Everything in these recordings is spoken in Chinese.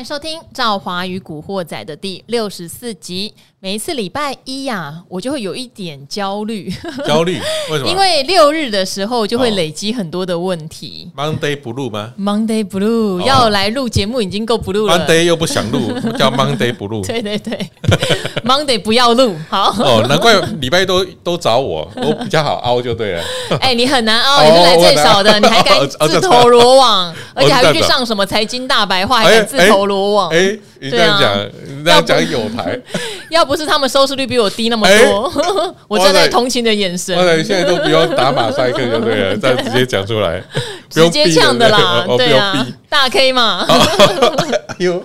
迎收听《赵华与古惑仔》的第六十四集。每一次礼拜一呀、啊，我就会有一点焦虑。焦虑？为什么？因为六日的时候就会累积很多的问题。Oh, Monday Blue 吗？Monday Blue、oh. 要来录节目已经够 Blue 了。Monday 又不想录，叫 Monday Blue。对对对，Monday 不要录。好。哦，oh, 难怪礼拜一都都找我，我比较好凹就对了。哎、欸，你很难凹，你是来最少的，oh, 你还敢自投罗网，oh, 而且还会去上什么财经大白话，还敢自投罗网？哎、你这样讲，啊、你这样讲有台，要不是他们收视率比我低那么多，欸、我站在同情的眼神。哇塞，现在都不用打马赛克就对了，这样直接讲出来，直接呛的啦，对啊，大 K 嘛。哎呦，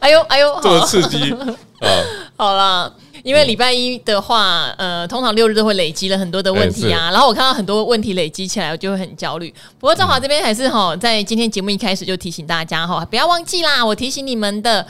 哎呦，哎呦，这么刺激啊！好啦，因为礼拜一的话，呃，通常六日都会累积了很多的问题啊，然后我看到很多问题累积起来，我就会很焦虑。不过赵华这边还是哈，在今天节目一开始就提醒大家哈，不要忘记啦，我提醒你们的。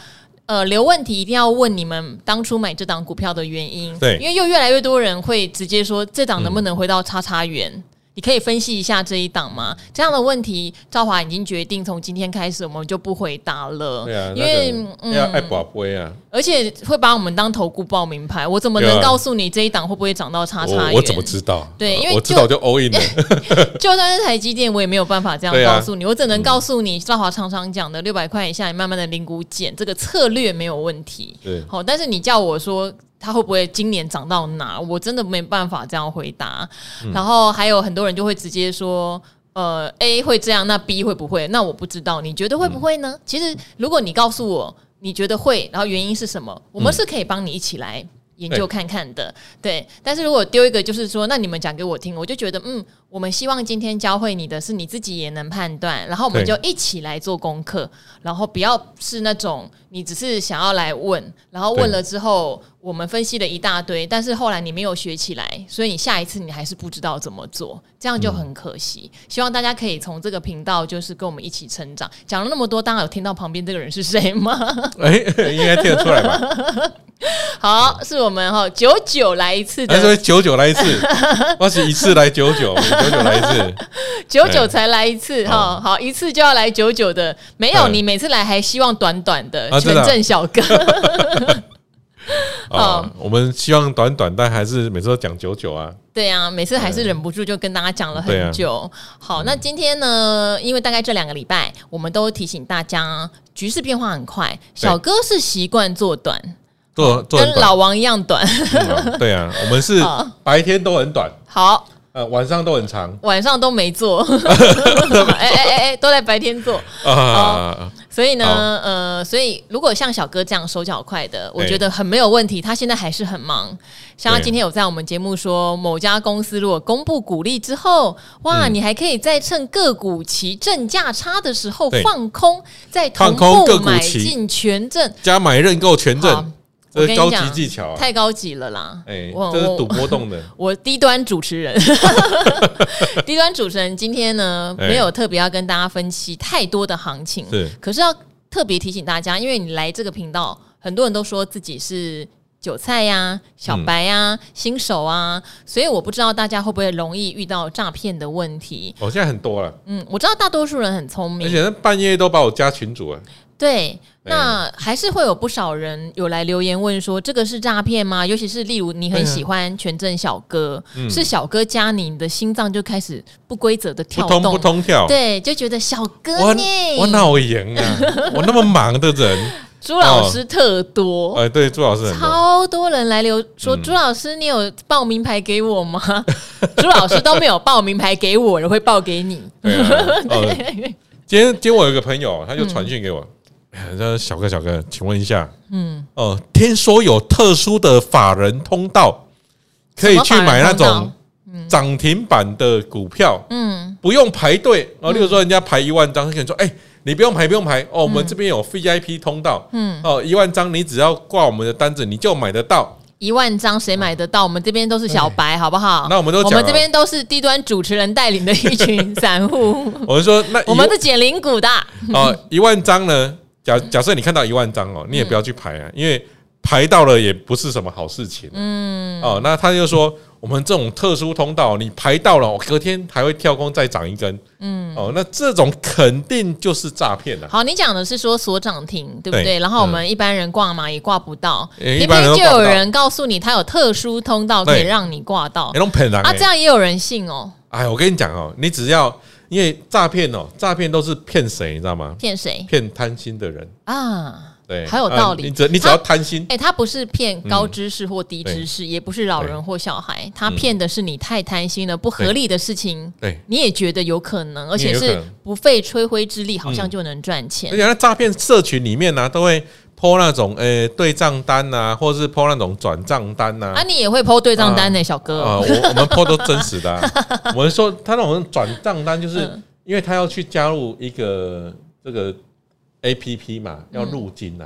呃，留问题一定要问你们当初买这档股票的原因，对，因为又越来越多人会直接说这档能不能回到叉叉元。嗯你可以分析一下这一档吗？这样的问题，赵华已经决定从今天开始我们就不回答了。对啊，因为要爱宝贝啊，而且会把我们当投顾报名牌。我怎么能告诉你这一档会不会涨到叉叉元？我怎么知道？对，因为我知道就 all in 了。就算是台积电，我也没有办法这样告诉你。我只能告诉你，赵华常常讲的六百块以下，你慢慢的零股减，这个策略没有问题。对，好，但是你叫我说。它会不会今年涨到哪？我真的没办法这样回答。嗯、然后还有很多人就会直接说，呃，A 会这样，那 B 会不会？那我不知道，你觉得会不会呢？嗯、其实如果你告诉我你觉得会，然后原因是什么，我们是可以帮你一起来研究看看的。嗯、对，但是如果丢一个就是说，那你们讲给我听，我就觉得嗯。我们希望今天教会你的是你自己也能判断，然后我们就一起来做功课，然后不要是那种你只是想要来问，然后问了之后我们分析了一大堆，但是后来你没有学起来，所以你下一次你还是不知道怎么做，这样就很可惜。希望大家可以从这个频道就是跟我们一起成长。讲了那么多，大家有听到旁边这个人是谁吗？哎，应该听得出来吧？好，是我们哈九九来一次的，他说久久来一次，我是一次来九九，九九来一次，九九才来一次哈，欸、好，一次就要来九九的，没有、欸、你每次来还希望短短的，全正小哥。啊，我们希望短短，但还是每次都讲久久啊。对啊，每次还是忍不住就跟大家讲了很久。啊、好，那今天呢？因为大概这两个礼拜，我们都提醒大家，局势变化很快，小哥是习惯做短，做做跟老王一样短。嗯、对啊，我们是 白天都很短。好。呃，晚上都很长，晚上都没做，哎哎哎哎，都在白天做啊。所以呢，呃，所以如果像小哥这样手脚快的，我觉得很没有问题。他现在还是很忙，像他今天有在我们节目说，某家公司如果公布股利之后，哇，你还可以再趁个股期正价差的时候放空，再同步买进权证。加买认购权证。我跟你讲，高级技巧啊，太高级了啦！哎、欸，这是赌波动的。我低端主持人，低端主持人今天呢，欸、没有特别要跟大家分析太多的行情，是，可是要特别提醒大家，因为你来这个频道，很多人都说自己是韭菜呀、啊、小白呀、啊、嗯、新手啊，所以我不知道大家会不会容易遇到诈骗的问题。哦、现在很多了，嗯，我知道大多数人很聪明，而且半夜都把我加群主了。对，那还是会有不少人有来留言问说，这个是诈骗吗？尤其是例如你很喜欢权证小哥，嗯、是小哥加你，你的心脏就开始不规则的跳动，不通不通跳，对，就觉得小哥我我脑炎啊？我那么忙的人，朱老师特多，哎、哦，对，朱老师超多人来留说，朱老师你有报名牌给我吗？朱老师都没有报名牌给我，我会报给你。对、啊。哦，今天今天我有一个朋友，他就传讯给我。嗯小哥，小哥，请问一下，嗯，哦，听说有特殊的法人通道，可以去买那种涨停板的股票，嗯，不用排队哦。例如说，人家排一万张，他可能说，哎，你不用排，不用排哦，我们这边有 VIP 通道，嗯，哦，一万张，你只要挂我们的单子，你就买得到。一万张谁买得到？我们这边都是小白，好不好？那我们都，我们这边都是低端主持人带领的一群散户。我们说，那我们是捡零股的。哦，一万张呢？假假设你看到一万张哦，你也不要去排啊，因为排到了也不是什么好事情。嗯，哦，那他就说我们这种特殊通道，你排到了，我隔天还会跳空再涨一根，嗯，哦，那这种肯定就是诈骗了。好，你讲的是说锁涨停，对不对？对，然后我们一般人挂嘛也挂不到，偏偏就有人告诉你他有特殊通道可以让你挂到，那这样也有人信哦。哎，我跟你讲哦，你只要因为诈骗哦，诈骗都是骗谁，你知道吗？骗谁？骗贪心的人啊。对，很有道理。你只你只要贪心，哎，他不是骗高知识或低知识，也不是老人或小孩，他骗的是你太贪心了，不合理的事情，对，你也觉得有可能，而且是不费吹灰之力，好像就能赚钱。而且，那诈骗社群里面呢，都会 po 那种诶对账单呐，或者是 po 那种转账单呐。啊，你也会 po 对账单呢，小哥？啊，我我们 po 都真实的。我们说他那种转账单，就是因为他要去加入一个这个。A P P 嘛，要入金呐。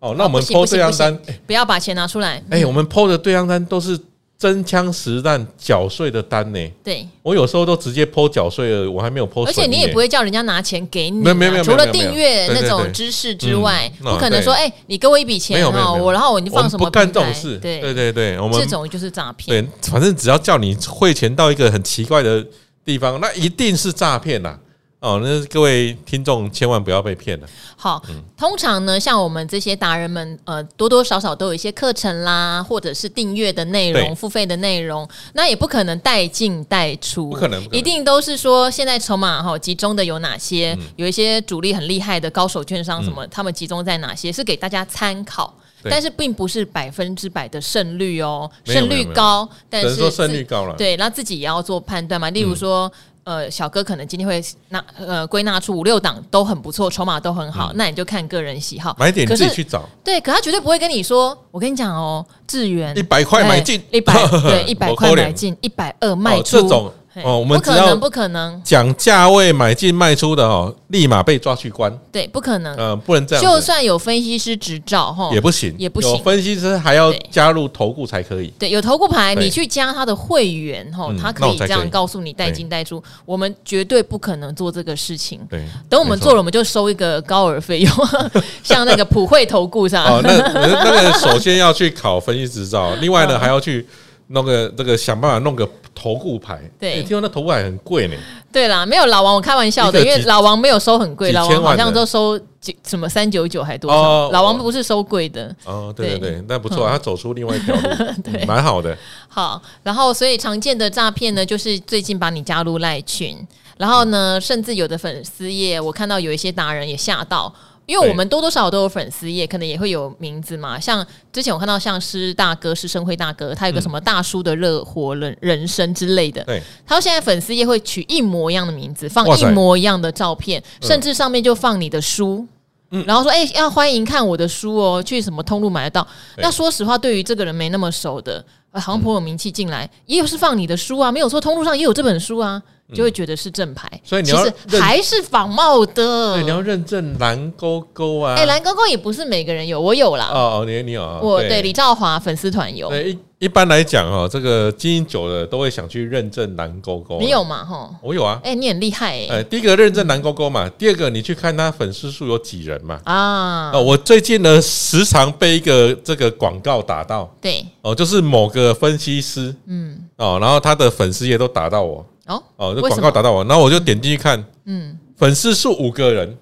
哦，那我们 PO 对账单，不要把钱拿出来。哎，我们 PO 的对账单都是真枪实弹缴税的单呢。对，我有时候都直接 PO 缴税了，我还没有 PO。而且你也不会叫人家拿钱给你，没有没有，除了订阅那种知识之外，不可能说，哎，你给我一笔钱哈，我然后我就放什么？不干这种事。对对对对，我们这种就是诈骗。对，反正只要叫你汇钱到一个很奇怪的地方，那一定是诈骗呐。哦，那各位听众千万不要被骗了。好，通常呢，像我们这些达人们，呃，多多少少都有一些课程啦，或者是订阅的内容、付费的内容，那也不可能带进带出，不可能，一定都是说现在筹码哈集中的有哪些，有一些主力很厉害的高手券商什么，他们集中在哪些，是给大家参考，但是并不是百分之百的胜率哦，胜率高，但是说胜率高了，对，那自己也要做判断嘛，例如说。呃，小哥可能今天会纳呃归纳出五六档都很不错，筹码都很好，嗯、那你就看个人喜好，买点你自己去找。对，可他绝对不会跟你说，我跟你讲哦，智源一百块买进，一百 对一百块买进，一百二卖出。哦哦，我们不只要不可能讲价位买进卖出的哦，立马被抓去关。对，不可能。呃，不能这样。就算有分析师执照哈，也不行，也不行。有分析师还要加入投顾才可以。对，有投顾牌，你去加他的会员哈，他可以这样告诉你带进带出。我们绝对不可能做这个事情。对，等我们做了，我们就收一个高额费用，像那个普惠投顾上。哦，那那个首先要去考分析执照，另外呢还要去。弄个这个想办法弄个投顾牌，对，听说那投顾牌很贵呢。对啦，没有老王，我开玩笑的，因为老王没有收很贵，老王好像都收几什么三九九还多少，老王不是收贵的。哦，对对对，那不错，他走出另外一条路，对，蛮好的。好，然后所以常见的诈骗呢，就是最近把你加入赖群，然后呢，甚至有的粉丝页，我看到有一些达人也吓到。因为我们多多少少都有粉丝页，可能也会有名字嘛。像之前我看到像师大哥、师生辉大哥，他有个什么大叔的热火人人生之类的。对，他说现在粉丝页会取一模一样的名字，放一模一样的照片，甚至上面就放你的书。嗯，然后说，哎，要欢迎看我的书哦，去什么通路买得到？那说实话，对于这个人没那么熟的，好像颇有名气进来，也有是放你的书啊，没有说通路上也有这本书啊。就会觉得是正牌，所以你要其实还是仿冒的。对，你要认证蓝勾勾啊！哎，蓝勾勾也不是每个人有，我有啦。哦，你你有啊？我对李兆华粉丝团有。对，一一般来讲哦，这个经营久了都会想去认证蓝勾勾。你有吗？哈，我有啊。哎，你很厉害哎！第一个认证蓝勾勾嘛，第二个你去看他粉丝数有几人嘛？啊，哦，我最近呢时常被一个这个广告打到。对，哦，就是某个分析师，嗯，哦，然后他的粉丝也都打到我。哦哦，这广告打到我，然后我就点进去看，嗯，粉丝数五个人，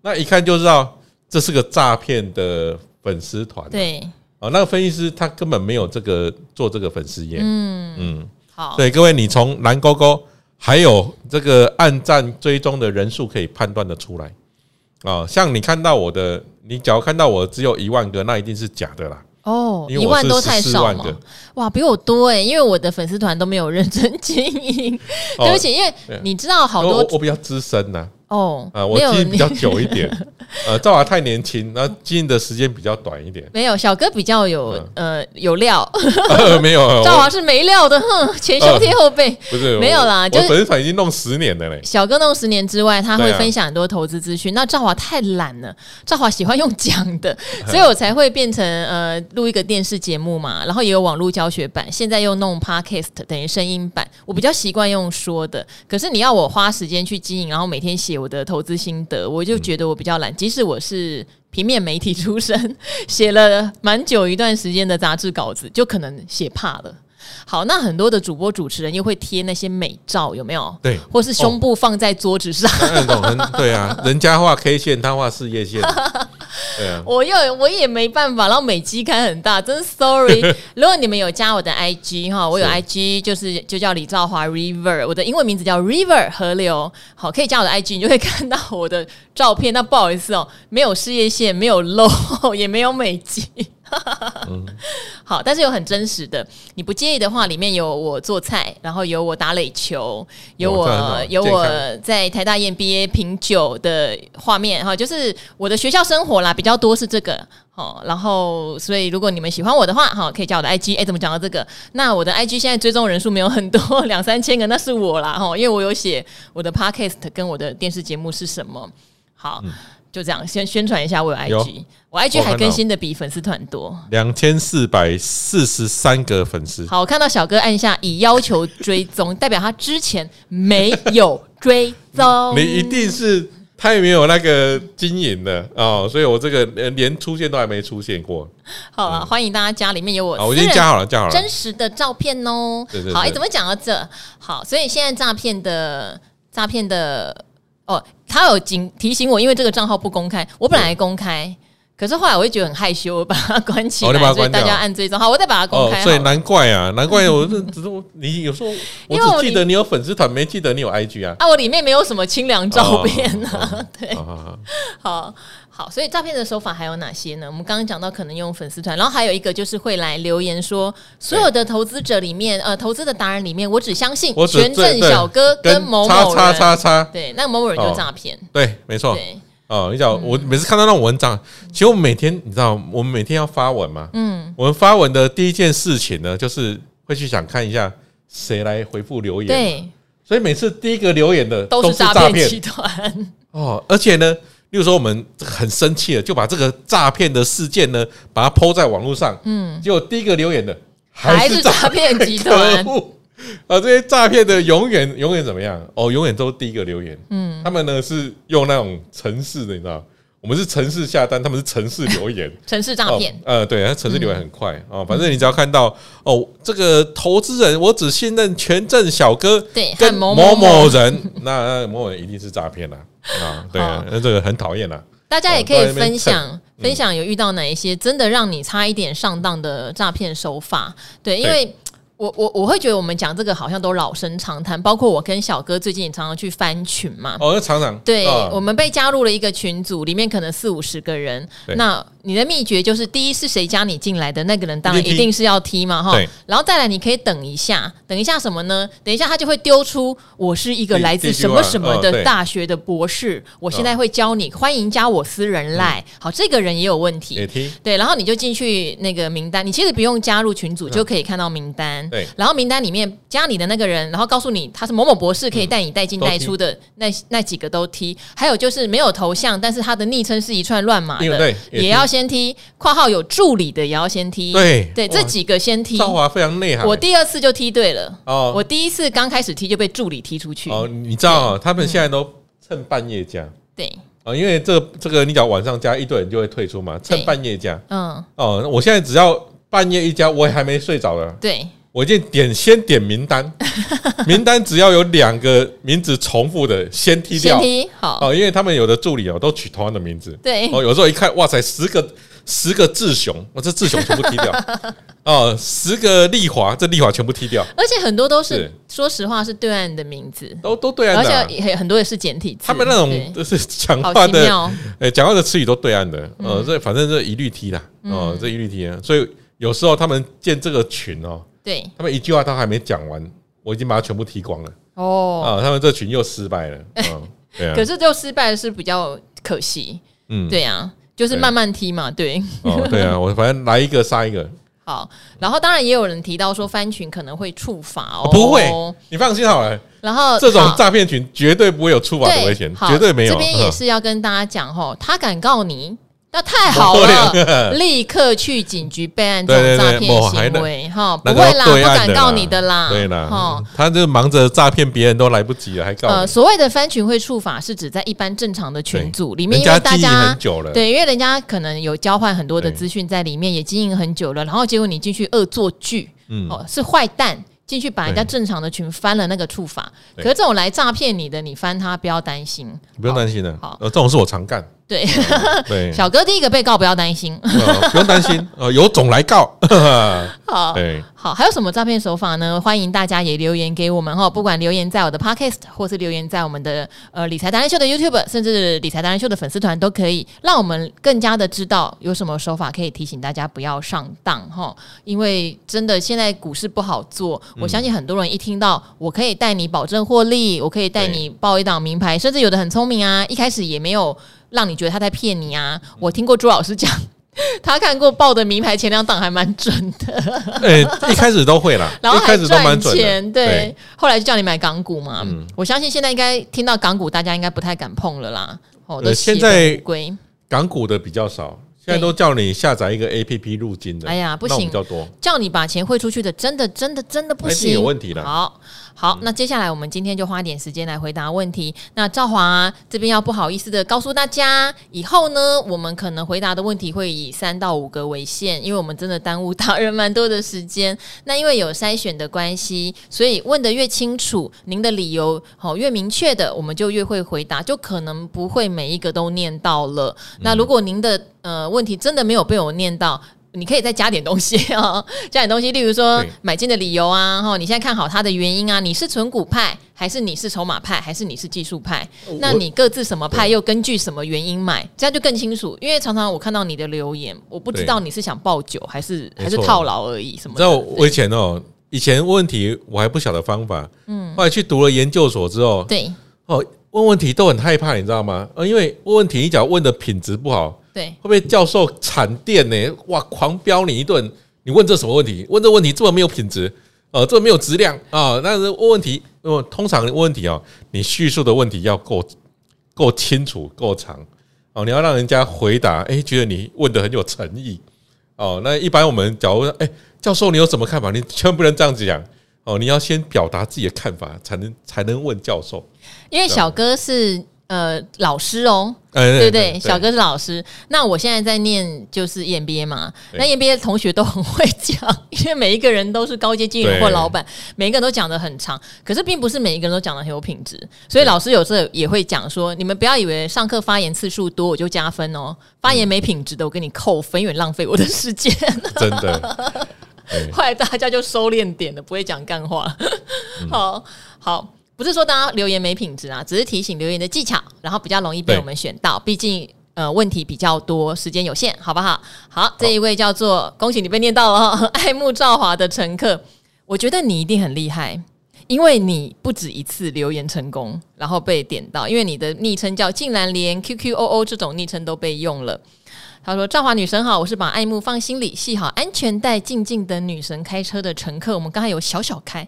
那一看就知道这是个诈骗的粉丝团。对，哦，那个分析师他根本没有这个做这个粉丝页，嗯嗯，好，对各位，你从蓝勾勾还有这个暗赞追踪的人数可以判断的出来，啊，像你看到我的，你只要看到我只有一万个，那一定是假的啦。哦，一万多太少嘛！哇，比我多哎，因为我的粉丝团都没有认真经营。对不起，因为你知道好多，我比较资深呐。哦，呃，我经营比较久一点。呃，赵华太年轻，那经营的时间比较短一点。没有，小哥比较有呃有料。没有，赵华是没料的，哼，前胸贴后背。不是，没有啦，就是粉丝团已经弄十年了嘞。小哥弄十年之外，他会分享很多投资资讯。那赵华太懒了，赵华喜欢用讲的，所以我才会变成呃录一个电视节目嘛，然后也有网络教学版，现在又弄 Podcast 等于声音版。我比较习惯用说的，可是你要我花时间去经营，然后每天写。我的投资心得，我就觉得我比较懒。即使我是平面媒体出身，写了蛮久一段时间的杂志稿子，就可能写怕了。好，那很多的主播主持人又会贴那些美照，有没有？对，或是胸部放在桌子上，对啊，人家画 K 线，他画事业线，对啊，我又我也没办法，然后美肌开很大，真是 sorry。如果你们有加我的 IG 哈，我有 IG 就是就叫李兆华 River，我的英文名字叫 River 河流，好，可以加我的 IG，你就会看到我的照片。那不好意思哦，没有事业线，没有 露，也没有美肌。嗯、好，但是有很真实的，你不介意的话，里面有我做菜，然后有我打垒球，有我、哦、有我在台大 EMBA 品酒的画面哈，就是我的学校生活啦，比较多是这个。好，然后所以如果你们喜欢我的话，哈，可以加我的 IG。哎，怎么讲到这个？那我的 IG 现在追踪人数没有很多，两三千个，那是我啦哈，因为我有写我的 Podcast 跟我的电视节目是什么。好。嗯就这样，先宣传一下我有 IG，我 IG 还更新的比粉丝团多，两千四百四十三个粉丝。好，我看到小哥按下已要求追踪，代表他之前没有追踪。你一定是他也没有那个经营的哦，所以我这个连出现都还没出现过。好啊，嗯、欢迎大家家，里面有我，我已经加好了，加好了，真实的照片哦。对对对好，哎，怎么讲到这？好，所以现在诈骗的诈骗的。哦，他有警提醒我，因为这个账号不公开，我本来公开，可是后来我会觉得很害羞，我把它关起来，哦、所以大家按追踪，好，我再把它公开、哦。所以难怪啊，难怪我这只是你有时候 我只记得你有粉丝团，没记得你有 IG 啊。啊，我里面没有什么清凉照片呢、啊，哦、对，哦、好。好好，所以诈骗的手法还有哪些呢？我们刚刚讲到可能用粉丝团，然后还有一个就是会来留言说，所有的投资者里面，呃，投资的达人里面，我只相信权证小哥跟某某人，对，那个某某人就诈骗，对，没错，对，哦，你讲我每次看到那种文章，其实我们每天你知道，我们每天要发文嘛，嗯，我们发文的第一件事情呢，就是会去想看一下谁来回复留言，对，所以每次第一个留言的都是诈骗集团，哦，而且呢。例如说，我们很生气了，就把这个诈骗的事件呢，把它 po 在网络上。嗯，结果第一个留言的还是诈骗集团。啊，这些诈骗的永远永远怎么样？哦，永远都是第一个留言。嗯，他们呢是用那种城市的，你知道？我们是城市下单，他们是城市留言。城市诈骗。呃，对，他城市留言很快哦。反正你只要看到哦，这个投资人，我只信任权证小哥，对，跟某某人，那某某人一定是诈骗啦。啊，对啊，那这个很讨厌啦。大家也可以分享分享，有遇到哪一些真的让你差一点上当的诈骗手法？对，因为。我我我会觉得我们讲这个好像都老生常谈，包括我跟小哥最近也常常去翻群嘛。哦，常常。对，哦、我们被加入了一个群组，里面可能四五十个人。那你的秘诀就是，第一是谁加你进来的那个人，当然一定是要踢嘛，哈。然后再来，你可以等一下，等一下什么呢？等一下他就会丢出我是一个来自什么什么的大学的博士，我现在会教你，欢迎加我私人赖。好，这个人也有问题。对，然后你就进去那个名单，你其实不用加入群组就可以看到名单。对，然后名单里面加你的那个人，然后告诉你他是某某博士，可以带你带进带出的那那几个都踢。还有就是没有头像，但是他的昵称是一串乱码的，也要先踢。括号有助理的也要先踢。对对，这几个先踢。兆华非常内行。我第二次就踢对了。哦，我第一次刚开始踢就被助理踢出去。哦，你知道他们现在都趁半夜加。对。啊，因为这个这个，你只要晚上加一堆人就会退出嘛，趁半夜加。嗯。哦，我现在只要。半夜一加，我也还没睡着了。对，我已经点先点名单，名单只要有两个名字重复的，先踢掉。先踢好哦，因为他们有的助理哦，都取同样的名字。对哦，有时候一看，哇塞，十个十个志雄，我这志雄全部踢掉。哦，十个丽华，这丽华全部踢掉。而且很多都是，说实话是对岸的名字，都都对岸的，而且很多也是简体字。他们那种就是讲话的，哎，讲话的词语都对岸的。呃，这反正这一律踢啦。哦，这一律踢啊，所以。有时候他们建这个群哦，对，他们一句话都还没讲完，我已经把它全部踢光了。哦，啊，他们这群又失败了。嗯，对啊。可是就失败的是比较可惜。嗯，对呀，就是慢慢踢嘛。对。哦，对啊，我反正来一个杀一个。好，然后当然也有人提到说翻群可能会触法哦，不会，你放心好了。然后这种诈骗群绝对不会有触法的危险，绝对没有。这边也是要跟大家讲哦，他敢告你。那太好了，立刻去警局备案这种诈骗行为哈，不会啦，不敢告你的啦，对啦，哈，他就忙着诈骗别人都来不及了，还告。呃，所谓的翻群会处法，是指在一般正常的群组里面，因为大家对，因为人家可能有交换很多的资讯在里面，也经营很久了，然后结果你进去恶作剧。嗯，哦，是坏蛋。进去把人家正常的群翻了那个处法，可是这种来诈骗你的，你翻他不要担心，不用担心的。好，呃，这种是我常干。对，对，小哥第一个被告不要担心，不用担心，呃，有种来告。好，对，好，还有什么诈骗手法呢？欢迎大家也留言给我们哈，不管留言在我的 Podcast，或是留言在我们的呃理财达人秀的 YouTube，甚至理财达人秀的粉丝团都可以，让我们更加的知道有什么手法可以提醒大家不要上当哈。因为真的现在股市不好做，我相信很多人一听到我可以带你保证获利，我可以带你报一档名牌，甚至有的很聪明啊，一开始也没有。让你觉得他在骗你啊！我听过朱老师讲，他看过报的名牌前两档还蛮准的。哎，一开始都会啦，然后还赚钱。对，后来就叫你买港股嘛。我相信现在应该听到港股，大家应该不太敢碰了啦。哦，现在港股的比较少，现在都叫你下载一个 APP 入金的。哎呀，不行，叫你把钱汇出去的，真的真的真的不行，有问题了。好。好，那接下来我们今天就花点时间来回答问题。那赵华、啊、这边要不好意思的告诉大家，以后呢，我们可能回答的问题会以三到五个为限，因为我们真的耽误到人蛮多的时间。那因为有筛选的关系，所以问的越清楚，您的理由好越明确的，我们就越会回答，就可能不会每一个都念到了。那如果您的呃问题真的没有被我念到，你可以再加点东西 哦，加点东西，例如说买进的理由啊，哈，你现在看好它的原因啊，你是纯股派，还是你是筹码派，还是你是技术派？那你各自什么派，又根据什么原因买，这样就更清楚。因为常常我看到你的留言，我不知道你是想抱久还是还是套牢而已。什么？的道我以前哦，以前问问题我还不晓得方法，嗯，后来去读了研究所之后，对，哦，问问题都很害怕，你知道吗？呃，因为问问题，你只要问的品质不好。对，会不会教授惨电呢？哇，狂飙你一顿！你问这什么问题？问这问题这么没有品质，呃，这么没有质量啊？那是问问题，呃，通常问问题哦，你叙述的问题要够够清楚、够长哦，你要让人家回答，哎，觉得你问的很有诚意哦。那一般我们假如说，哎，教授你有什么看法？你千万不能这样子讲哦，你要先表达自己的看法，才能才能问教授。因为小哥是。呃，老师哦，对不对？小哥是老师。那我现在在念就是 EMBA 嘛，那 EMBA 的同学都很会讲，因为每一个人都是高阶经理或老板，每一个人都讲的很长。可是并不是每一个人都讲的很有品质，所以老师有时候也会讲说，你们不要以为上课发言次数多我就加分哦，发言没品质的我给你扣分，因为浪费我的时间。真的，后来大家就收敛点了，不会讲干话。好好。不是说大家留言没品质啊，只是提醒留言的技巧，然后比较容易被我们选到。毕竟呃问题比较多，时间有限，好不好？好，这一位叫做恭喜你被念到了，爱慕赵华的乘客，我觉得你一定很厉害，因为你不止一次留言成功，然后被点到，因为你的昵称叫竟然连 QQOO 这种昵称都被用了。他说：“赵华女神好，我是把爱慕放心里，系好安全带，静静等女神开车的乘客。我们刚才有小小开。”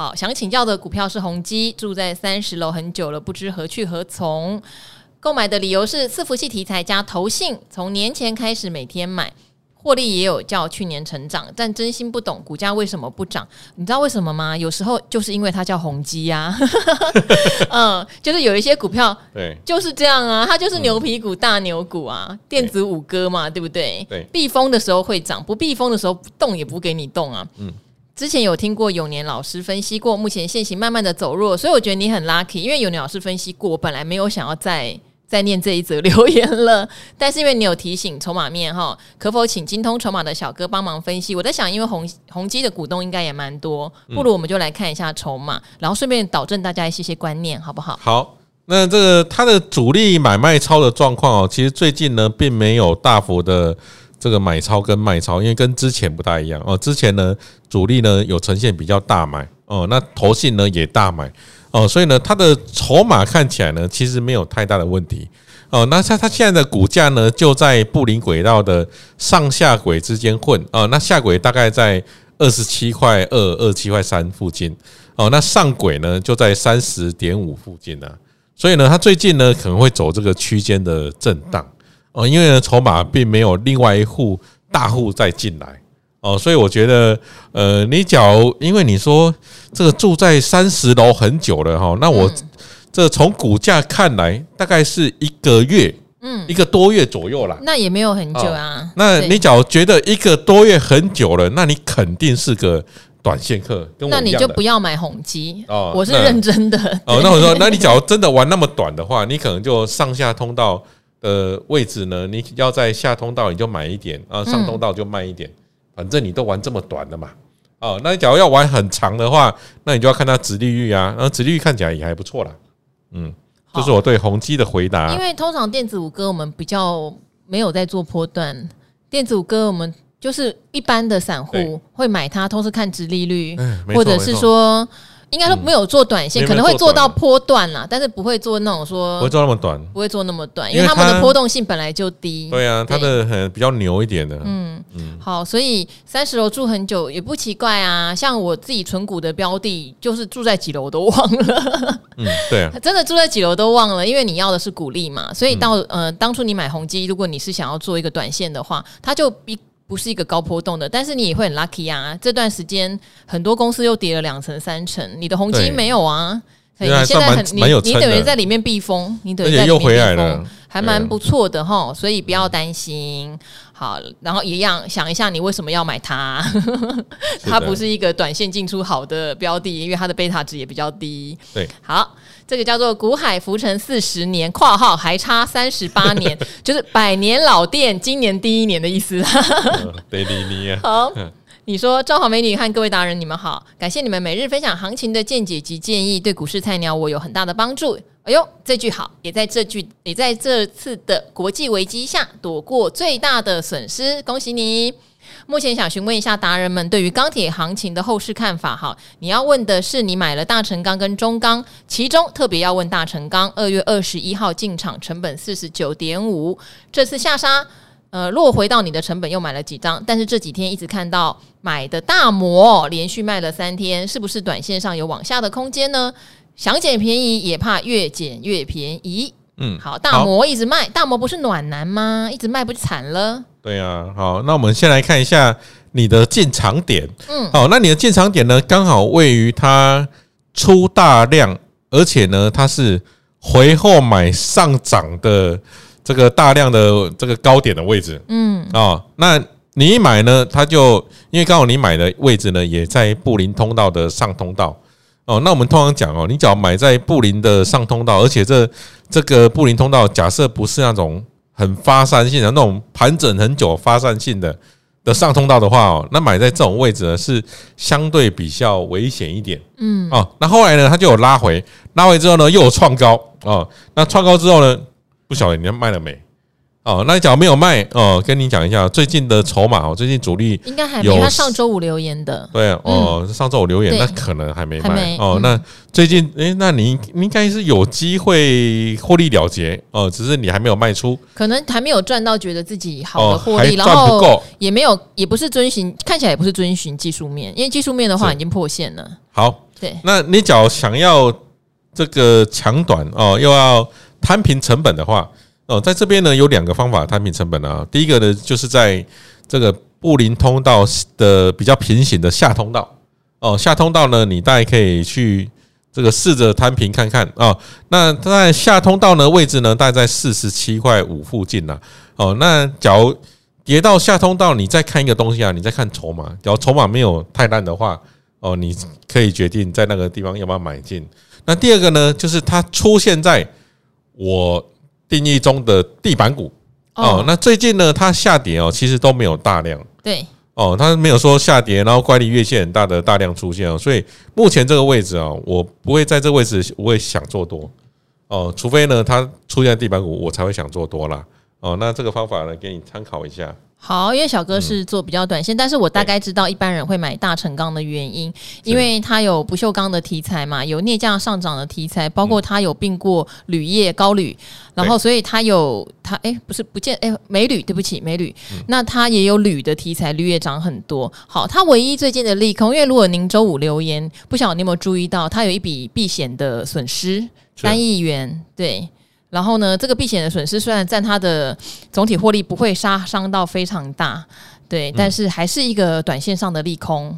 好，想请教的股票是宏基，住在三十楼很久了，不知何去何从。购买的理由是伺服器题材加投信，从年前开始每天买，获利也有较去年成长，但真心不懂股价为什么不涨？你知道为什么吗？有时候就是因为它叫宏基呀，嗯，就是有一些股票对就是这样啊，它就是牛皮股、大牛股啊，电子五哥嘛，对不对？对，避风的时候会涨，不避风的时候动也不给你动啊，嗯。之前有听过永年老师分析过，目前线型慢慢的走弱，所以我觉得你很 lucky，因为永年老师分析过，我本来没有想要再 再念这一则留言了，但是因为你有提醒筹码面哈，可否请精通筹码的小哥帮忙分析？我在想，因为宏宏基的股东应该也蛮多，不如我们就来看一下筹码，然后顺便导正大家一些些观念，好不好？好，那这个它的主力买卖超的状况哦，其实最近呢并没有大幅的。这个买超跟卖超，因为跟之前不大一样哦。之前呢，主力呢有呈现比较大买哦，那投信呢也大买哦，所以呢，它的筹码看起来呢，其实没有太大的问题哦。那它它现在的股价呢，就在布林轨道的上下轨之间混哦。那下轨大概在二十七块二、二十七块三附近哦。那上轨呢，就在三十点五附近呢。所以呢，它最近呢可能会走这个区间的震荡。哦，因为呢，筹码并没有另外一户大户再进来哦，所以我觉得，呃，你假如因为你说这个住在三十楼很久了哈，那我这从股价看来，大概是一个月嗯，一个多月左右啦。那也没有很久啊。哦、那你假如觉得一个多月很久了，那你肯定是个短线客。那你就不要买宏基哦，我是认真的。哦，那我说，那你假如真的玩那么短的话，你可能就上下通道的位置呢，你要在下通道你就买一点啊，上通道就卖一点，嗯、反正你都玩这么短的嘛。哦，那你假如要玩很长的话，那你就要看它殖利率啊，然后殖利率看起来也还不错啦。嗯。这是我对宏基的回答。因为通常电子五哥我们比较没有在做波段，电子五哥我们就是一般的散户会买它，都是看殖利率，或者是说。应该说没有做短线，可能会做到波段啦，但是不会做那种说不会做那么短，不会做那么短，因为他们的波动性本来就低。对啊，它的很比较牛一点的。嗯嗯，好，所以三十楼住很久也不奇怪啊。像我自己存股的标的，就是住在几楼我都忘了。嗯，对啊，真的住在几楼都忘了，因为你要的是股利嘛。所以到呃当初你买宏基，如果你是想要做一个短线的话，它就比。不是一个高波动的，但是你也会很 lucky 啊！这段时间很多公司又跌了两成三成，你的宏碁没有啊？所以你现在很你你等于在里面避风，你等于在里面避风，还蛮不错的哈。所以不要担心。好，然后一样想一下，你为什么要买它？它不是一个短线进出好的标的，因为它的贝塔值也比较低。对，好。这个叫做“股海浮沉四十年”（括号还差三十八年），就是百年老店，今年第一年的意思。对对对，好，你说，赵好美女和各位达人，你们好，感谢你们每日分享行情的见解及建议，对股市菜鸟我有很大的帮助。哎呦，这句好，也在这句，也在这次的国际危机下躲过最大的损失，恭喜你。目前想询问一下达人们对于钢铁行情的后市看法。哈，你要问的是你买了大成钢跟中钢，其中特别要问大成钢。二月二十一号进场，成本四十九点五，这次下杀，呃，落回到你的成本又买了几张？但是这几天一直看到买的大摩连续卖了三天，是不是短线上有往下的空间呢？想捡便宜也怕越捡越便宜。嗯，好，大摩一直卖，大摩不是暖男吗？一直卖不就惨了？对啊，好，那我们先来看一下你的进场点。嗯，好，那你的进场点呢，刚好位于它出大量，而且呢，它是回后买上涨的这个大量的这个高点的位置。嗯，啊，那你一买呢，它就因为刚好你买的位置呢，也在布林通道的上通道。哦，那我们通常讲哦，你只要买在布林的上通道，而且这这个布林通道假设不是那种。很发散性的那种盘整很久发散性的的上通道的话哦，那买在这种位置呢是相对比较危险一点，嗯哦，那后来呢它就有拉回，拉回之后呢又有创高哦，那创高之后呢不晓得你卖了没？哦，那假如没有卖哦，跟你讲一下最近的筹码哦，最近主力应该还没。他上周五留言的，对哦，上周五留言，那可能还没卖哦。那最近诶，那你应该是有机会获利了结哦，只是你还没有卖出，可能还没有赚到，觉得自己好的获利，然后也没有，也不是遵循，看起来也不是遵循技术面，因为技术面的话已经破线了。好，对，那你假如想要这个抢短哦，又要摊平成本的话。哦，在这边呢有两个方法摊平成本啊。第一个呢，就是在这个布林通道的比较平行的下通道哦，下通道呢，你大概可以去这个试着摊平看看啊。那在下通道呢位置呢，大概在四十七块五附近呢。哦，那假如跌到下通道，你再看一个东西啊，你再看筹码，假如筹码没有太烂的话，哦，你可以决定在那个地方要不要买进。那第二个呢，就是它出现在我。定义中的地板股哦，那最近呢，它下跌哦，其实都没有大量。对。哦，它没有说下跌，然后乖离月线很大的大量出现哦，所以目前这个位置啊，我不会在这个位置我会想做多。哦，除非呢它出现地板股，我才会想做多啦。哦。那这个方法呢，给你参考一下。好，因为小哥是做比较短线，嗯、但是我大概知道一般人会买大成钢的原因，因为它有不锈钢的题材嘛，有镍价上涨的题材，包括它有并过铝业高铝，然后所以它有它哎不是不见哎镁铝，对不起镁铝，那它也有铝的题材，铝也涨很多。好，它唯一最近的利空，因为如果您周五留言，不晓得你有没有注意到，它有一笔避险的损失三亿元，对。然后呢，这个避险的损失虽然占它的总体获利不会杀伤到非常大，对，但是还是一个短线上的利空，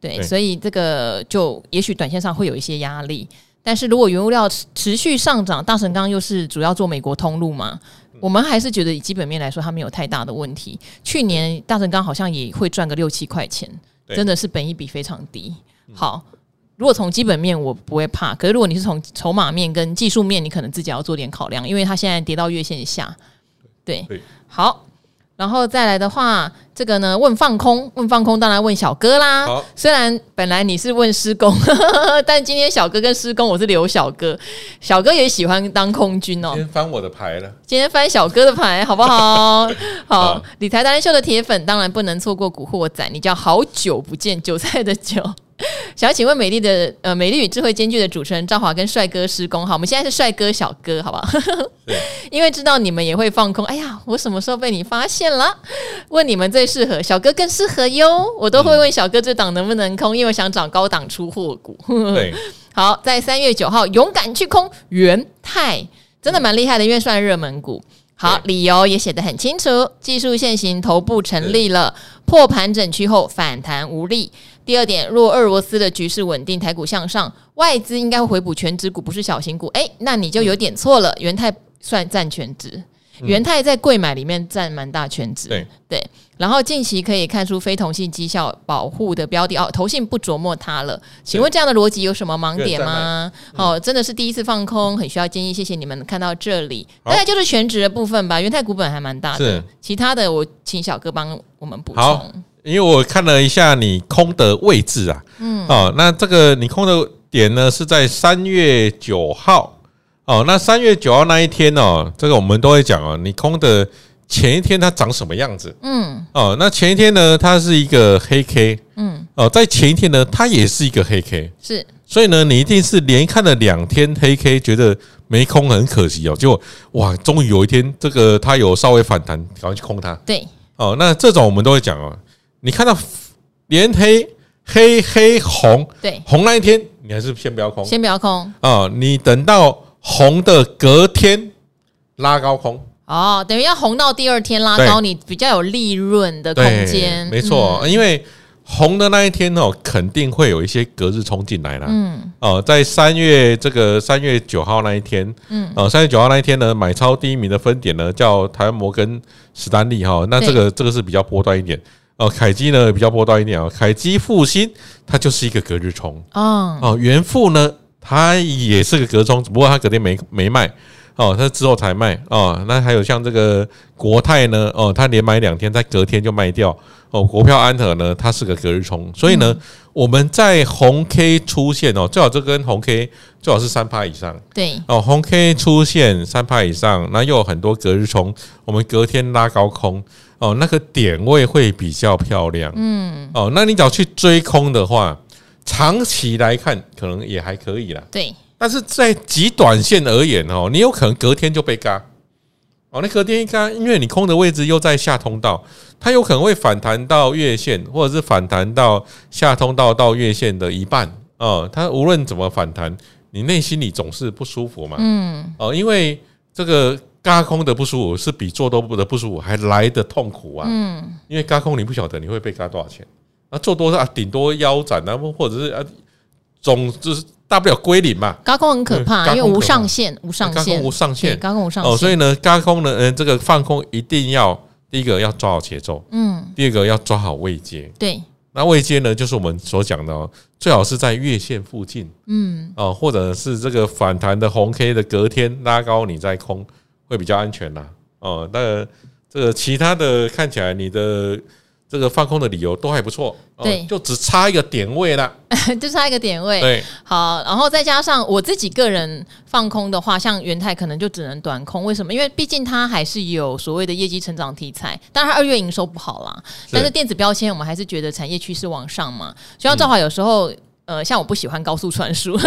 对，所以这个就也许短线上会有一些压力。但是如果原物料持续上涨，大神钢又是主要做美国通路嘛，我们还是觉得以基本面来说，它没有太大的问题。去年大神钢好像也会赚个六七块钱，真的是本益比非常低。好，如果从基本面我不会怕，可是如果你是从筹码面跟技术面，你可能自己要做点考量，因为它现在跌到月线下。对，好。然后再来的话，这个呢，问放空，问放空，当然问小哥啦。好，虽然本来你是问师公，但今天小哥跟施工，我是留小哥。小哥也喜欢当空军哦。今天翻我的牌了，今天翻小哥的牌，好不好？好，理财达人秀的铁粉当然不能错过古惑仔，你叫好久不见，韭菜的韭。想要请问美丽的呃，美丽与智慧兼具的主持人赵华跟帅哥施工，好，我们现在是帅哥小哥，好不好？对因为知道你们也会放空，哎呀，我什么时候被你发现了？问你们最适合，小哥更适合哟。我都会问小哥这档能不能空，因为我想找高档出货股。对，好，在三月九号勇敢去空元泰，真的蛮厉害的，因为算热门股。好，理由也写得很清楚，技术线型头部成立了，破盘整区后反弹无力。第二点，若俄罗斯的局势稳定，台股向上，外资应该会回补全职股，不是小型股。诶，那你就有点错了。元泰算占全值，元泰在贵买里面占蛮大全值。对对。然后近期可以看出非同性绩效保护的标的哦，投信不琢磨它了。请问这样的逻辑有什么盲点吗？哦，真的是第一次放空，很需要建议。谢谢你们看到这里，大概就是全值的部分吧。元泰股本还蛮大的，其他的我请小哥帮我们补充。因为我看了一下你空的位置啊，嗯，哦，那这个你空的点呢是在三月九号，哦，那三月九号那一天哦，这个我们都会讲哦，你空的前一天它长什么样子，嗯，哦，那前一天呢它是一个黑 K，嗯，哦，在前一天呢它也是一个黑 K，是，所以呢你一定是连看了两天黑 K，觉得没空很可惜哦，结果哇，终于有一天这个它有稍微反弹，赶快去空它，对，哦，那这种我们都会讲哦。你看到连黑黑黑红，对红那一天，你还是先不要空，先不要空啊！你等到红的隔天拉高空哦，等于要红到第二天拉高，你比较有利润的空间。没错，因为红的那一天哦，肯定会有一些隔日冲进来啦。嗯哦，在三月这个三月九号那一天，嗯哦，三月九号那一天呢，买超第一名的分点呢叫台湾摩根史丹利哈，那这个这个是比较波段一点。哦，凯基呢比较波段一点啊，凯基复兴它就是一个隔日冲。哦，哦，元富呢它也是个隔冲，只不过它隔天没没卖哦，它之后才卖哦。那还有像这个国泰呢，哦，它连买两天，在隔天就卖掉哦。国票安和呢，它是个隔日冲，所以呢，嗯、我们在红 K 出现哦，最好这根红 K 最好是三趴以上，对哦，红 K 出现三趴以上，那又有很多隔日冲，我们隔天拉高空。哦，那个点位会比较漂亮，嗯，哦，那你只要去追空的话，长期来看可能也还可以啦，对。但是在极短线而言哦，你有可能隔天就被嘎，哦，那隔天一嘎，因为你空的位置又在下通道，它有可能会反弹到月线，或者是反弹到下通道到月线的一半，哦，它无论怎么反弹，你内心里总是不舒服嘛，嗯，哦，因为这个。嘎空的不舒服是比做多的不舒服还来的痛苦啊！嗯，因为嘎空你不晓得你会被嘎多少钱，啊，做多是啊，顶多腰斩啊，或者是啊，总就是大不了归零嘛。高空很可怕，因为无上限，无上限，高空无上限，高空无上限。哦，所以呢，高空呢，嗯，这个放空一定要第一个要抓好节奏，嗯，第二个要抓好位阶，对。那位阶呢，就是我们所讲的哦，最好是在月线附近，嗯，哦，或者是这个反弹的红 K 的隔天拉高，你再空。会比较安全啦，哦，那这个其他的看起来你的这个放空的理由都还不错，对，就只差一个点位了，就差一个点位，对，好，然后再加上我自己个人放空的话，像元泰可能就只能短空，为什么？因为毕竟它还是有所谓的业绩成长题材，当然它二月营收不好啦，但是电子标签我们还是觉得产业趋势往上嘛，就像正好有时候。呃，像我不喜欢高速传输，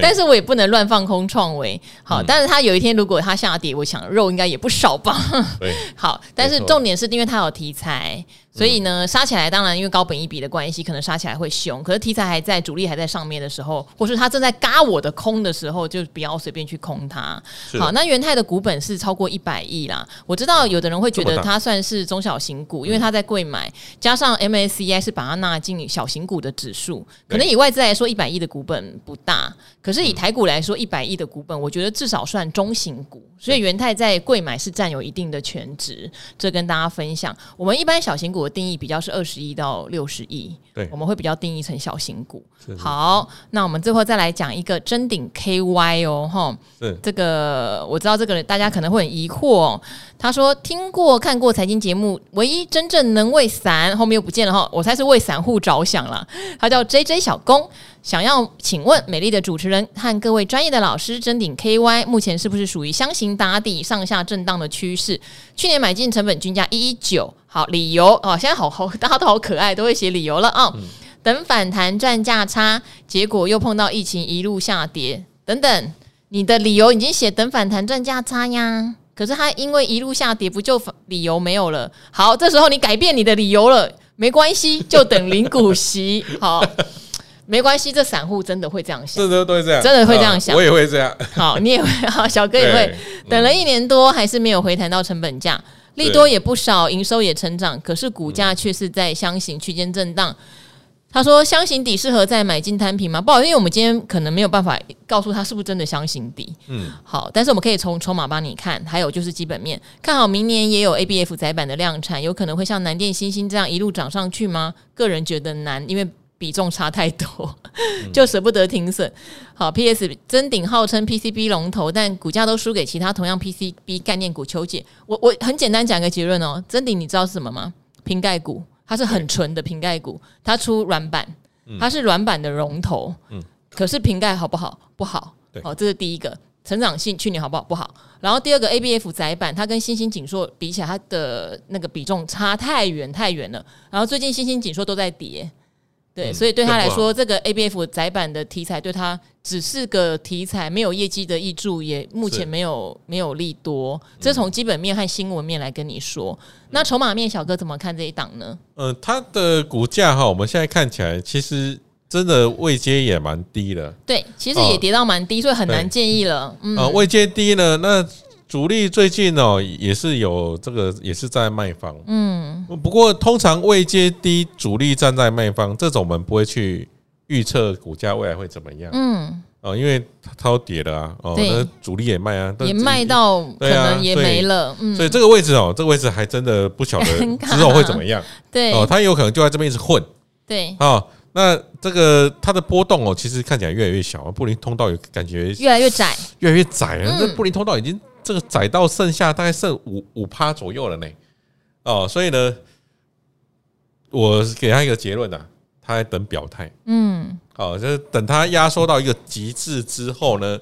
但是我也不能乱放空创维。好，但是它有一天如果它下跌，我想肉应该也不少吧。对，好，但是重点是因为它有题材，所以呢，杀起来当然因为高本一笔的关系，可能杀起来会凶。可是题材还在，主力还在上面的时候，或是他正在嘎我的空的时候，就不要随便去空它。好，那元泰的股本是超过一百亿啦。我知道有的人会觉得它算是中小型股，因为它在贵买，加上 MSCI 是把它纳进小型股的指数，可能以外资来说一百亿的股本不大，可是以台股来说一百亿的股本，我觉得至少算中型股。所以元泰在贵买是占有一定的权值，这跟大家分享。我们一般小型股的定义比较是二十亿到六十亿，对，我们会比较定义成小型股。好，那我们最后再来讲一个真顶 KY 哦，哈，是这个我知道这个大家可能会很疑惑哦。他说听过看过财经节目，唯一真正能为散后面又不见了哈，我猜是为散户着想了。他叫 JJ 小工。想要请问美丽的主持人和各位专业的老师，真鼎 KY 目前是不是属于箱型打底、上下震荡的趋势？去年买进成本均价一一九，好理由哦，现在好好大家都好可爱，都会写理由了啊、哦。等反弹赚价差，结果又碰到疫情一路下跌，等等，你的理由已经写等反弹赚价差呀，可是它因为一路下跌，不就理由没有了？好，这时候你改变你的理由了，没关系，就等领股息，好。没关系，这散户真的会这样想，真的会这样，真的会这样想，我也会这样。好，你也会，好，小哥也会。等了一年多，还是没有回弹到成本价，利多也不少，营收也成长，可是股价却是在箱型区间震荡。他说：“箱型底适合再买进摊平吗？不好，因为我们今天可能没有办法告诉他是不是真的箱型底。嗯，好，但是我们可以从筹码帮你看，还有就是基本面，看好明年也有 ABF 载板的量产，有可能会像南电、星星这样一路涨上去吗？个人觉得难，因为。”比重差太多，就舍不得停损。好，P.S. 真鼎号称 P.C.B. 龙头，但股价都输给其他同样 P.C.B. 概念股。求解，我我很简单讲个结论哦。真鼎你知道是什么吗？瓶盖股，它是很纯的瓶盖股，它出软板，它是软板的龙头。嗯，可是瓶盖好不好？不好。好，这是第一个。成长性去年好不好？不好。然后第二个 A.B.F. 窄板，它跟新兴紧缩比起来，它的那个比重差太远太远了。然后最近新兴紧缩都在跌。对，所以对他来说，这个 ABF 窄板的题材对他只是个题材，没有业绩的挹注，也目前没有没有利多。这从基本面和新闻面来跟你说。那筹码面，小哥怎么看这一档呢？呃，它的股价哈，我们现在看起来其实真的位阶也蛮低的。对，其实也跌到蛮低，所以很难建议了。嗯，呃，位阶低呢，那。主力最近哦也是有这个，也是在卖方。嗯，不过通常位阶低，主力站在卖方，这种我们不会去预测股价未来会怎么样。嗯，哦，因为它都跌了啊，哦，那主力也卖啊，也卖到可能也没了。嗯，所以这个位置哦，这个位置还真的不晓得之后会怎么样。对，哦，它有可能就在这边一直混。对，哦，那这个它的波动哦，其实看起来越来越小，布林通道有感觉越来越窄，越来越窄啊。这布林通道已经。这个窄到剩下大概剩五五趴左右了呢，哦，所以呢，我给他一个结论呐，他在等表态，嗯，哦，就是等他压缩到一个极致之后呢，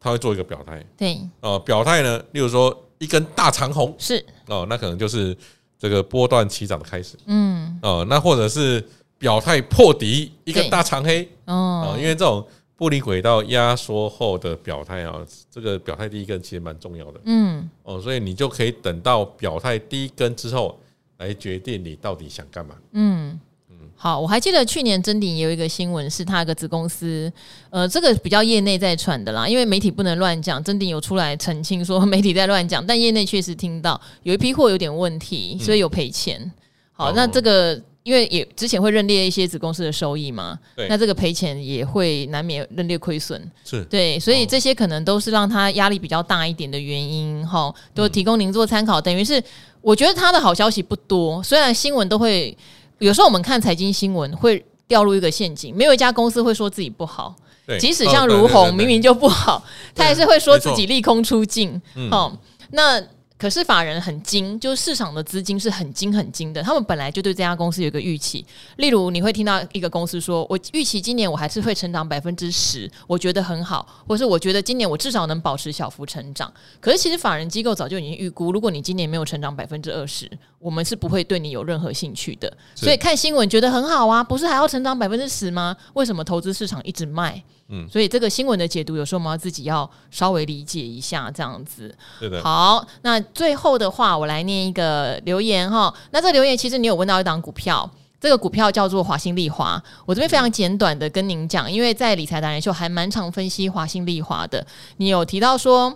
他会做一个表态，对，哦，表态呢，例如说一根大长红。是，哦，那可能就是这个波段起涨的开始，嗯，哦，那或者是表态破底一根大长黑，哦，因为这种。布林轨道压缩后的表态啊，这个表态第一根其实蛮重要的，嗯，哦，所以你就可以等到表态第一根之后来决定你到底想干嘛。嗯嗯，好，我还记得去年真鼎也有一个新闻，是他一个子公司，呃，这个比较业内在传的啦，因为媒体不能乱讲，真鼎有出来澄清说媒体在乱讲，但业内确实听到有一批货有点问题，所以有赔钱。好，那这个。因为也之前会认列一些子公司的收益嘛，对，那这个赔钱也会难免认列亏损，是。对，所以这些可能都是让他压力比较大一点的原因，哈，都提供您做参考。等于是我觉得他的好消息不多，虽然新闻都会有时候我们看财经新闻会掉入一个陷阱，没有一家公司会说自己不好，即使像如虹明明就不好，他还是会说自己利空出尽，好，那。可是法人很精，就是市场的资金是很精很精的。他们本来就对这家公司有一个预期，例如你会听到一个公司说：“我预期今年我还是会成长百分之十，我觉得很好。”或是我觉得今年我至少能保持小幅成长。可是其实法人机构早就已经预估，如果你今年没有成长百分之二十，我们是不会对你有任何兴趣的。所以看新闻觉得很好啊，不是还要成长百分之十吗？为什么投资市场一直卖？嗯，所以这个新闻的解读有时候我们要自己要稍微理解一下，这样子。对的。好，那最后的话，我来念一个留言哈。那这个留言其实你有问到一档股票，这个股票叫做华兴丽华。我这边非常简短的跟您讲，因为在理财达人秀还蛮常分析华兴丽华的。你有提到说，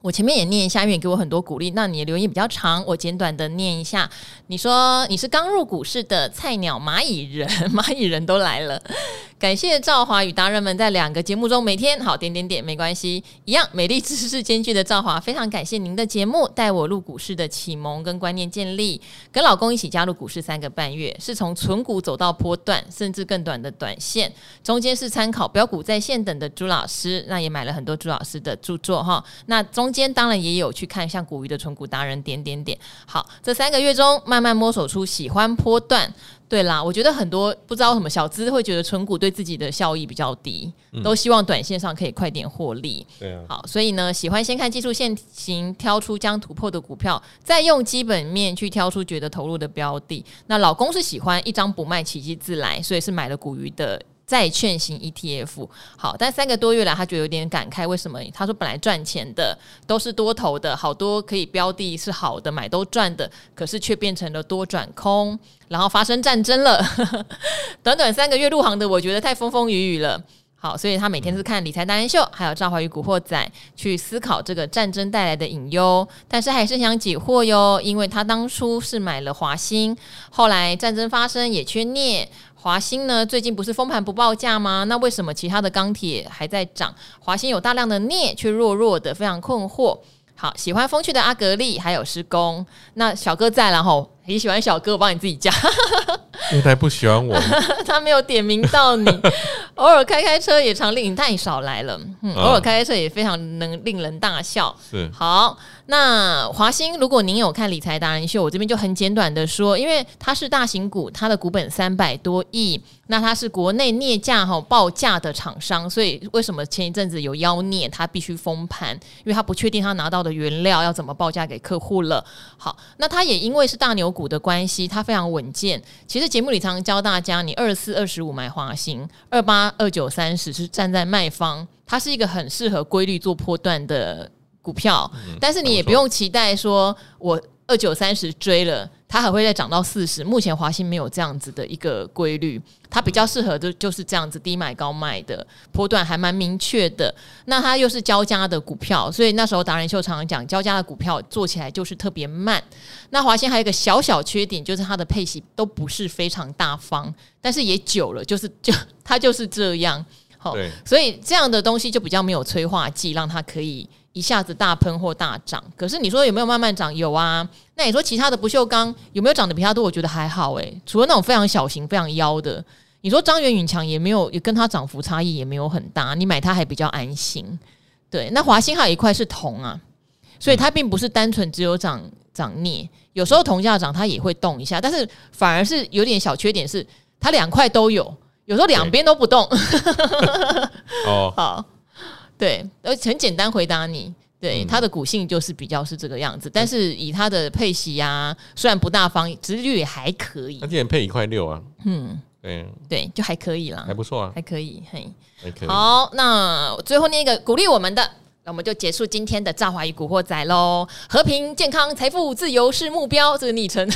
我前面也念一下，因为你给我很多鼓励。那你的留言比较长，我简短的念一下。你说你是刚入股市的菜鸟蚂蚁人，蚂蚁人都来了。感谢赵华与达人们在两个节目中每天好点点点没关系，一样美丽知识兼具的赵华，非常感谢您的节目带我入股市的启蒙跟观念建立，跟老公一起加入股市三个半月，是从存股走到波段，甚至更短的短线，中间是参考标股在线等的朱老师，那也买了很多朱老师的著作哈，那中间当然也有去看像古鱼的存股达人点点点，好，这三个月中慢慢摸索出喜欢波段。对啦，我觉得很多不知道什么小资会觉得存股对自己的效益比较低，嗯、都希望短线上可以快点获利。对啊，好，所以呢，喜欢先看技术线型，挑出将突破的股票，再用基本面去挑出觉得投入的标的。那老公是喜欢一张不卖，奇迹自来，所以是买了股鱼的。债券型 ETF 好，但三个多月来，他觉得有点感慨。为什么？他说本来赚钱的都是多头的，好多可以标的是好的，买都赚的，可是却变成了多转空，然后发生战争了。短短三个月入行的，我觉得太风风雨雨了。好，所以他每天是看理财达人秀，还有赵华与古惑仔去思考这个战争带来的隐忧，但是还是想解惑哟，因为他当初是买了华兴，后来战争发生也缺镍。华兴呢，最近不是封盘不报价吗？那为什么其他的钢铁还在涨？华兴有大量的镍，却弱弱的，非常困惑。好，喜欢风趣的阿格力，还有施工。那小哥在，然后你喜欢小哥，我帮你自己加。因为他不喜欢我，他没有点名到你。偶尔开开车也常令你太少来了。嗯，偶尔开开车也非常能令人大笑。是好。那华兴，如果您有看理财达人秀，我这边就很简短的说，因为它是大型股，它的股本三百多亿，那它是国内镍价哈报价的厂商，所以为什么前一阵子有妖孽，它必须封盘，因为它不确定它拿到的原料要怎么报价给客户了。好，那它也因为是大牛股的关系，它非常稳健。其实节目里常常教大家，你二四二十五买华兴，二八二九三十是站在卖方，它是一个很适合规律做波段的。股票，但是你也不用期待说，我二九三十追了，它还会再涨到四十。目前华兴没有这样子的一个规律，它比较适合的就是这样子低买高卖的波段，还蛮明确的。那它又是交加的股票，所以那时候达人秀常常讲，交加的股票做起来就是特别慢。那华兴还有一个小小缺点，就是它的配息都不是非常大方，但是也久了，就是 就它就是这样。好，所以这样的东西就比较没有催化剂，让它可以。一下子大喷或大涨，可是你说有没有慢慢涨？有啊。那你说其他的不锈钢有没有涨得比它多？我觉得还好诶、欸，除了那种非常小型、非常妖的。你说张元、允强也没有，也跟它涨幅差异也没有很大，你买它还比较安心。对，那华兴还有一块是铜啊，所以它并不是单纯只有涨涨镍，有时候铜价涨它也会动一下，但是反而是有点小缺点是它两块都有，有时候两边都不动。哦，好。对，而且很简单回答你，对它的股性就是比较是这个样子，但是以它的配息啊，虽然不大方，殖率也还可以。它今年配一块六啊，嗯，对。对，就还可以啦，还不错啊，还可以，嘿，还可以。好，那最后那个鼓励我们的。那我们就结束今天的《赵华与古惑仔》喽。和平、健康、财富、自由是目标，这个昵称。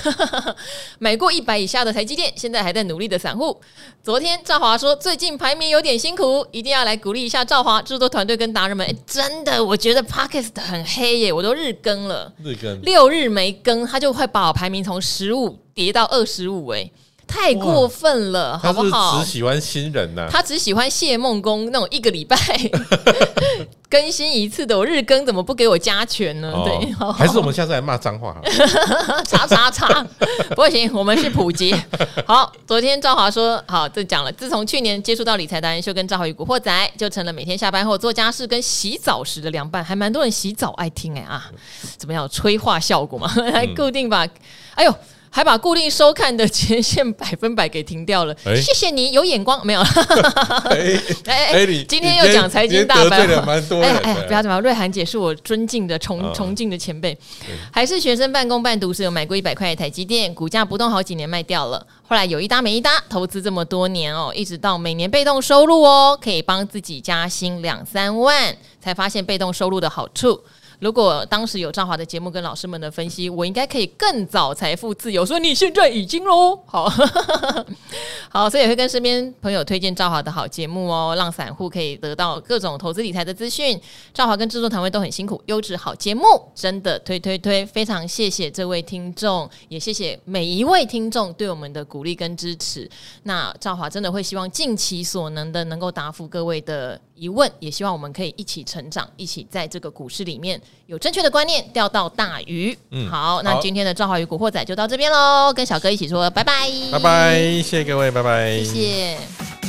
买过一百以下的台积电，现在还在努力的散户。昨天赵华说，最近排名有点辛苦，一定要来鼓励一下赵华制作团队跟达人们。诶，真的，我觉得 Podcast 很黑耶，我都日更了，日更六日没更，他就会把我排名从十五跌到二十五，诶。太过分了，好不好？他只喜欢新人呐、啊，他只喜欢谢梦工那种一个礼拜 更新一次的，我日更怎么不给我加权呢？哦、对，还是我们下次来骂脏话？叉叉叉，不行，我们是普及。好，昨天赵华说，好，这讲了。自从去年接触到理财达人秀跟赵华与古惑仔，就成了每天下班后做家事跟洗澡时的凉拌，还蛮多人洗澡爱听哎啊，怎么样？催化效果嘛，来固定吧。哎呦。还把固定收看的前线 百分百给停掉了。谢谢你有眼光，没有？哎 哎哎，今天又讲财经大白话，哎哎，不要这么，瑞涵姐是我尊敬的崇崇敬的前辈，还是学生半工半读时有买过一百块的台积电，股价不动好几年卖掉了，后来有一搭没一搭，投资这么多年哦，一直到每年被动收入哦，可以帮自己加薪两三万，才发现被动收入的好处。如果当时有赵华的节目跟老师们的分析，我应该可以更早财富自由。所以你现在已经喽，好 好，所以也会跟身边朋友推荐赵华的好节目哦，让散户可以得到各种投资理财的资讯。赵华跟制作团队都很辛苦，优质好节目真的推推推，非常谢谢这位听众，也谢谢每一位听众对我们的鼓励跟支持。那赵华真的会希望尽其所能的能够答复各位的疑问，也希望我们可以一起成长，一起在这个股市里面有正确的观念，钓到大鱼。嗯，好，那今天的赵华宇古惑仔就到这边喽，跟小哥一起说拜拜，拜拜，谢谢各位，拜拜，谢谢。